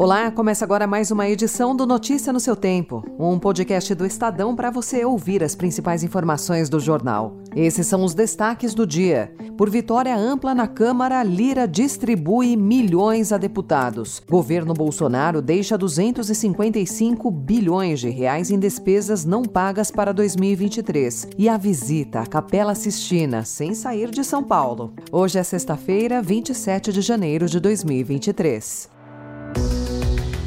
Olá, começa agora mais uma edição do Notícia no seu Tempo, um podcast do Estadão para você ouvir as principais informações do jornal. Esses são os destaques do dia. Por vitória ampla na Câmara, Lira distribui milhões a deputados. Governo Bolsonaro deixa 255 bilhões de reais em despesas não pagas para 2023. E a visita à Capela Sistina, sem sair de São Paulo. Hoje é sexta-feira, 27 de janeiro de 2023.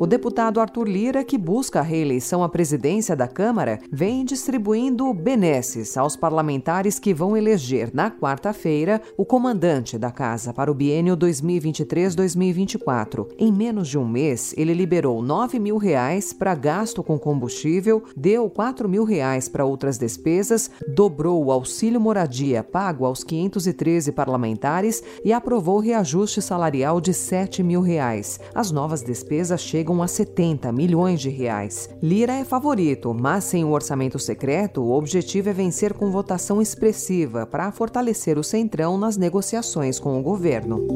O deputado Arthur Lira, que busca a reeleição à presidência da Câmara, vem distribuindo benesses aos parlamentares que vão eleger na quarta-feira o comandante da casa para o biênio 2023-2024. Em menos de um mês, ele liberou 9 mil reais para gasto com combustível, deu 4 mil reais para outras despesas, dobrou o auxílio moradia pago aos 513 parlamentares e aprovou reajuste salarial de 7 mil reais. As novas despesas chegam chegam a 70 milhões de reais. Lira é favorito, mas sem o orçamento secreto, o objetivo é vencer com votação expressiva para fortalecer o Centrão nas negociações com o governo.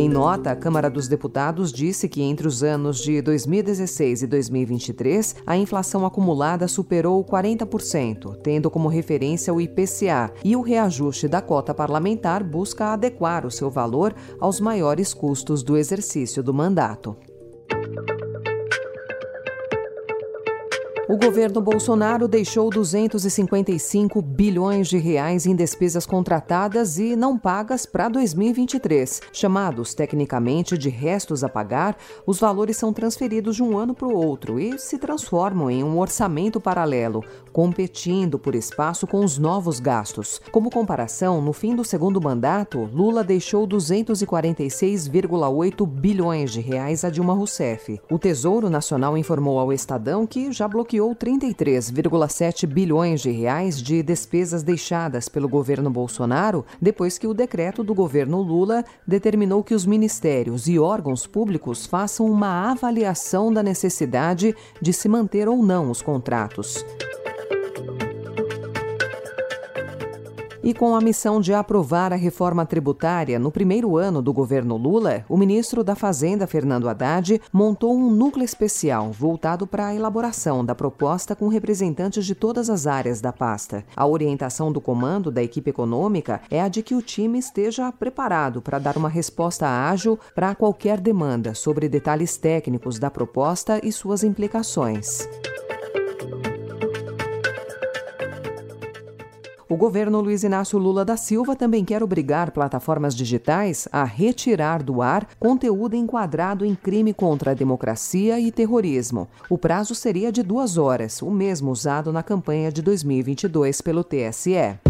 Em nota, a Câmara dos Deputados disse que entre os anos de 2016 e 2023, a inflação acumulada superou 40%, tendo como referência o IPCA, e o reajuste da cota parlamentar busca adequar o seu valor aos maiores custos do exercício do mandato. O governo Bolsonaro deixou 255 bilhões de reais em despesas contratadas e não pagas para 2023. Chamados tecnicamente de restos a pagar, os valores são transferidos de um ano para o outro e se transformam em um orçamento paralelo, competindo por espaço com os novos gastos. Como comparação, no fim do segundo mandato, Lula deixou 246,8 bilhões de reais a Dilma Rousseff. O Tesouro Nacional informou ao Estadão que já bloqueou bloqueou 33,7 bilhões de reais de despesas deixadas pelo governo Bolsonaro depois que o decreto do governo Lula determinou que os ministérios e órgãos públicos façam uma avaliação da necessidade de se manter ou não os contratos. E com a missão de aprovar a reforma tributária no primeiro ano do governo Lula, o ministro da Fazenda, Fernando Haddad, montou um núcleo especial voltado para a elaboração da proposta com representantes de todas as áreas da pasta. A orientação do comando da equipe econômica é a de que o time esteja preparado para dar uma resposta ágil para qualquer demanda sobre detalhes técnicos da proposta e suas implicações. O governo Luiz Inácio Lula da Silva também quer obrigar plataformas digitais a retirar do ar conteúdo enquadrado em crime contra a democracia e terrorismo. O prazo seria de duas horas, o mesmo usado na campanha de 2022 pelo TSE.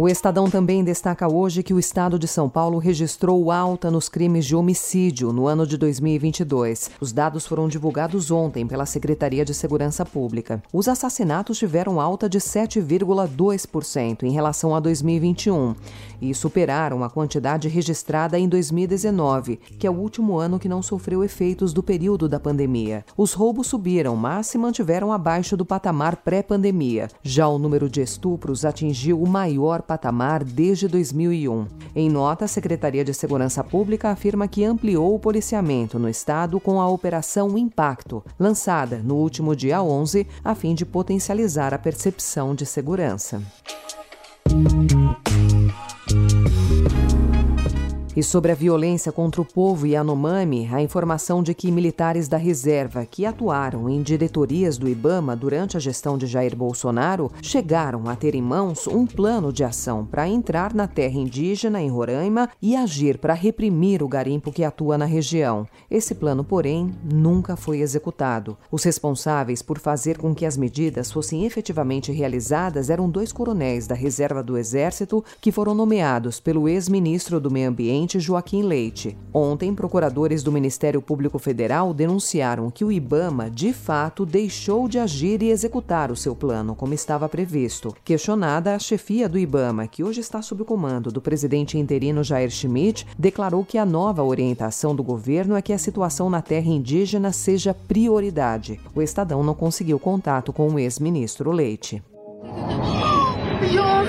O Estadão também destaca hoje que o estado de São Paulo registrou alta nos crimes de homicídio no ano de 2022. Os dados foram divulgados ontem pela Secretaria de Segurança Pública. Os assassinatos tiveram alta de 7,2% em relação a 2021 e superaram a quantidade registrada em 2019, que é o último ano que não sofreu efeitos do período da pandemia. Os roubos subiram, mas se mantiveram abaixo do patamar pré-pandemia. Já o número de estupros atingiu o maior patamar desde 2001. Em nota, a Secretaria de Segurança Pública afirma que ampliou o policiamento no estado com a Operação Impacto, lançada no último dia 11, a fim de potencializar a percepção de segurança. E sobre a violência contra o povo Yanomami, a informação de que militares da reserva que atuaram em diretorias do Ibama durante a gestão de Jair Bolsonaro chegaram a ter em mãos um plano de ação para entrar na terra indígena em Roraima e agir para reprimir o garimpo que atua na região. Esse plano, porém, nunca foi executado. Os responsáveis por fazer com que as medidas fossem efetivamente realizadas eram dois coronéis da reserva do Exército que foram nomeados pelo ex-ministro do Meio Ambiente presidente Joaquim Leite. Ontem, procuradores do Ministério Público Federal denunciaram que o Ibama, de fato, deixou de agir e executar o seu plano, como estava previsto. Questionada, a chefia do Ibama, que hoje está sob o comando do presidente interino Jair Schmidt, declarou que a nova orientação do governo é que a situação na terra indígena seja prioridade. O Estadão não conseguiu contato com o ex-ministro Leite. Я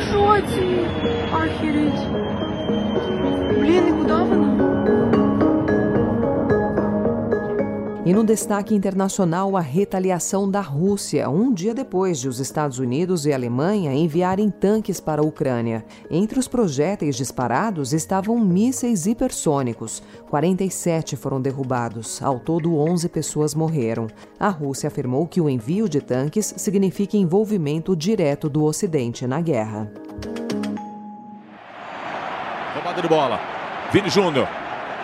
E no destaque internacional, a retaliação da Rússia, um dia depois de os Estados Unidos e Alemanha enviarem tanques para a Ucrânia. Entre os projéteis disparados estavam mísseis hipersônicos. 47 foram derrubados. Ao todo, 11 pessoas morreram. A Rússia afirmou que o envio de tanques significa envolvimento direto do Ocidente na guerra. Roubada de bola. Vini Júnior.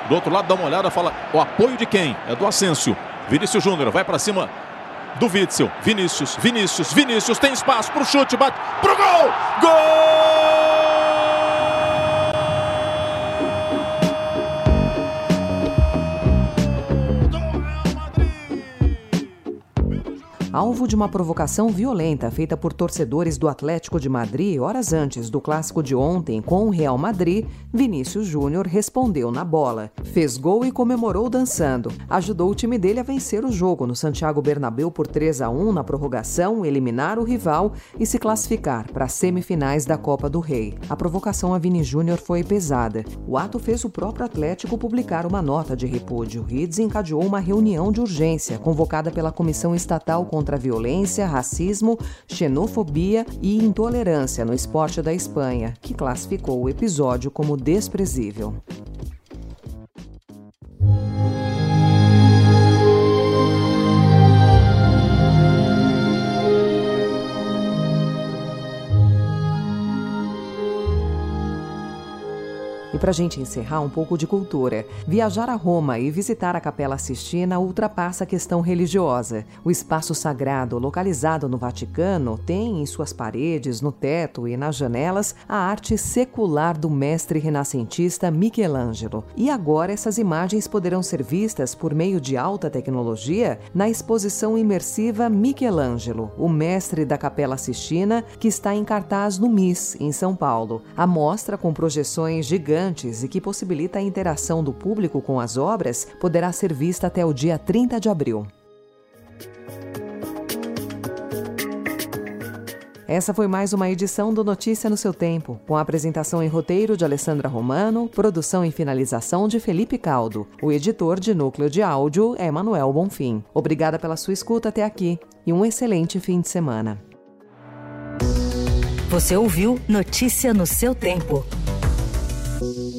Do outro lado, dá uma olhada, fala o apoio de quem? É do Asensio. Vinícius Júnior vai para cima do Witzel. Vinícius, Vinícius, Vinícius tem espaço para o chute, bate pro gol! Gol! Alvo de uma provocação violenta feita por torcedores do Atlético de Madrid horas antes do clássico de ontem com o Real Madrid, Vinícius Júnior respondeu na bola. Fez gol e comemorou dançando. Ajudou o time dele a vencer o jogo no Santiago Bernabéu por 3 a 1 na prorrogação, eliminar o rival e se classificar para as semifinais da Copa do Rei. A provocação a Vini Júnior foi pesada. O ato fez o próprio Atlético publicar uma nota de repúdio e desencadeou uma reunião de urgência convocada pela Comissão Estatal contra contra a violência, racismo, xenofobia e intolerância no esporte da Espanha, que classificou o episódio como desprezível. E para a gente encerrar, um pouco de cultura. Viajar a Roma e visitar a Capela Sistina ultrapassa a questão religiosa. O espaço sagrado, localizado no Vaticano, tem em suas paredes, no teto e nas janelas a arte secular do mestre renascentista Michelangelo. E agora essas imagens poderão ser vistas por meio de alta tecnologia na exposição imersiva Michelangelo, o mestre da Capela Sistina, que está em cartaz no MIS, em São Paulo. A mostra, com projeções gigantes, e que possibilita a interação do público com as obras, poderá ser vista até o dia 30 de abril. Essa foi mais uma edição do Notícia no seu Tempo, com a apresentação em roteiro de Alessandra Romano, produção e finalização de Felipe Caldo. O editor de núcleo de áudio é Manuel Bonfim. Obrigada pela sua escuta até aqui e um excelente fim de semana. Você ouviu Notícia no seu Tempo. Bye.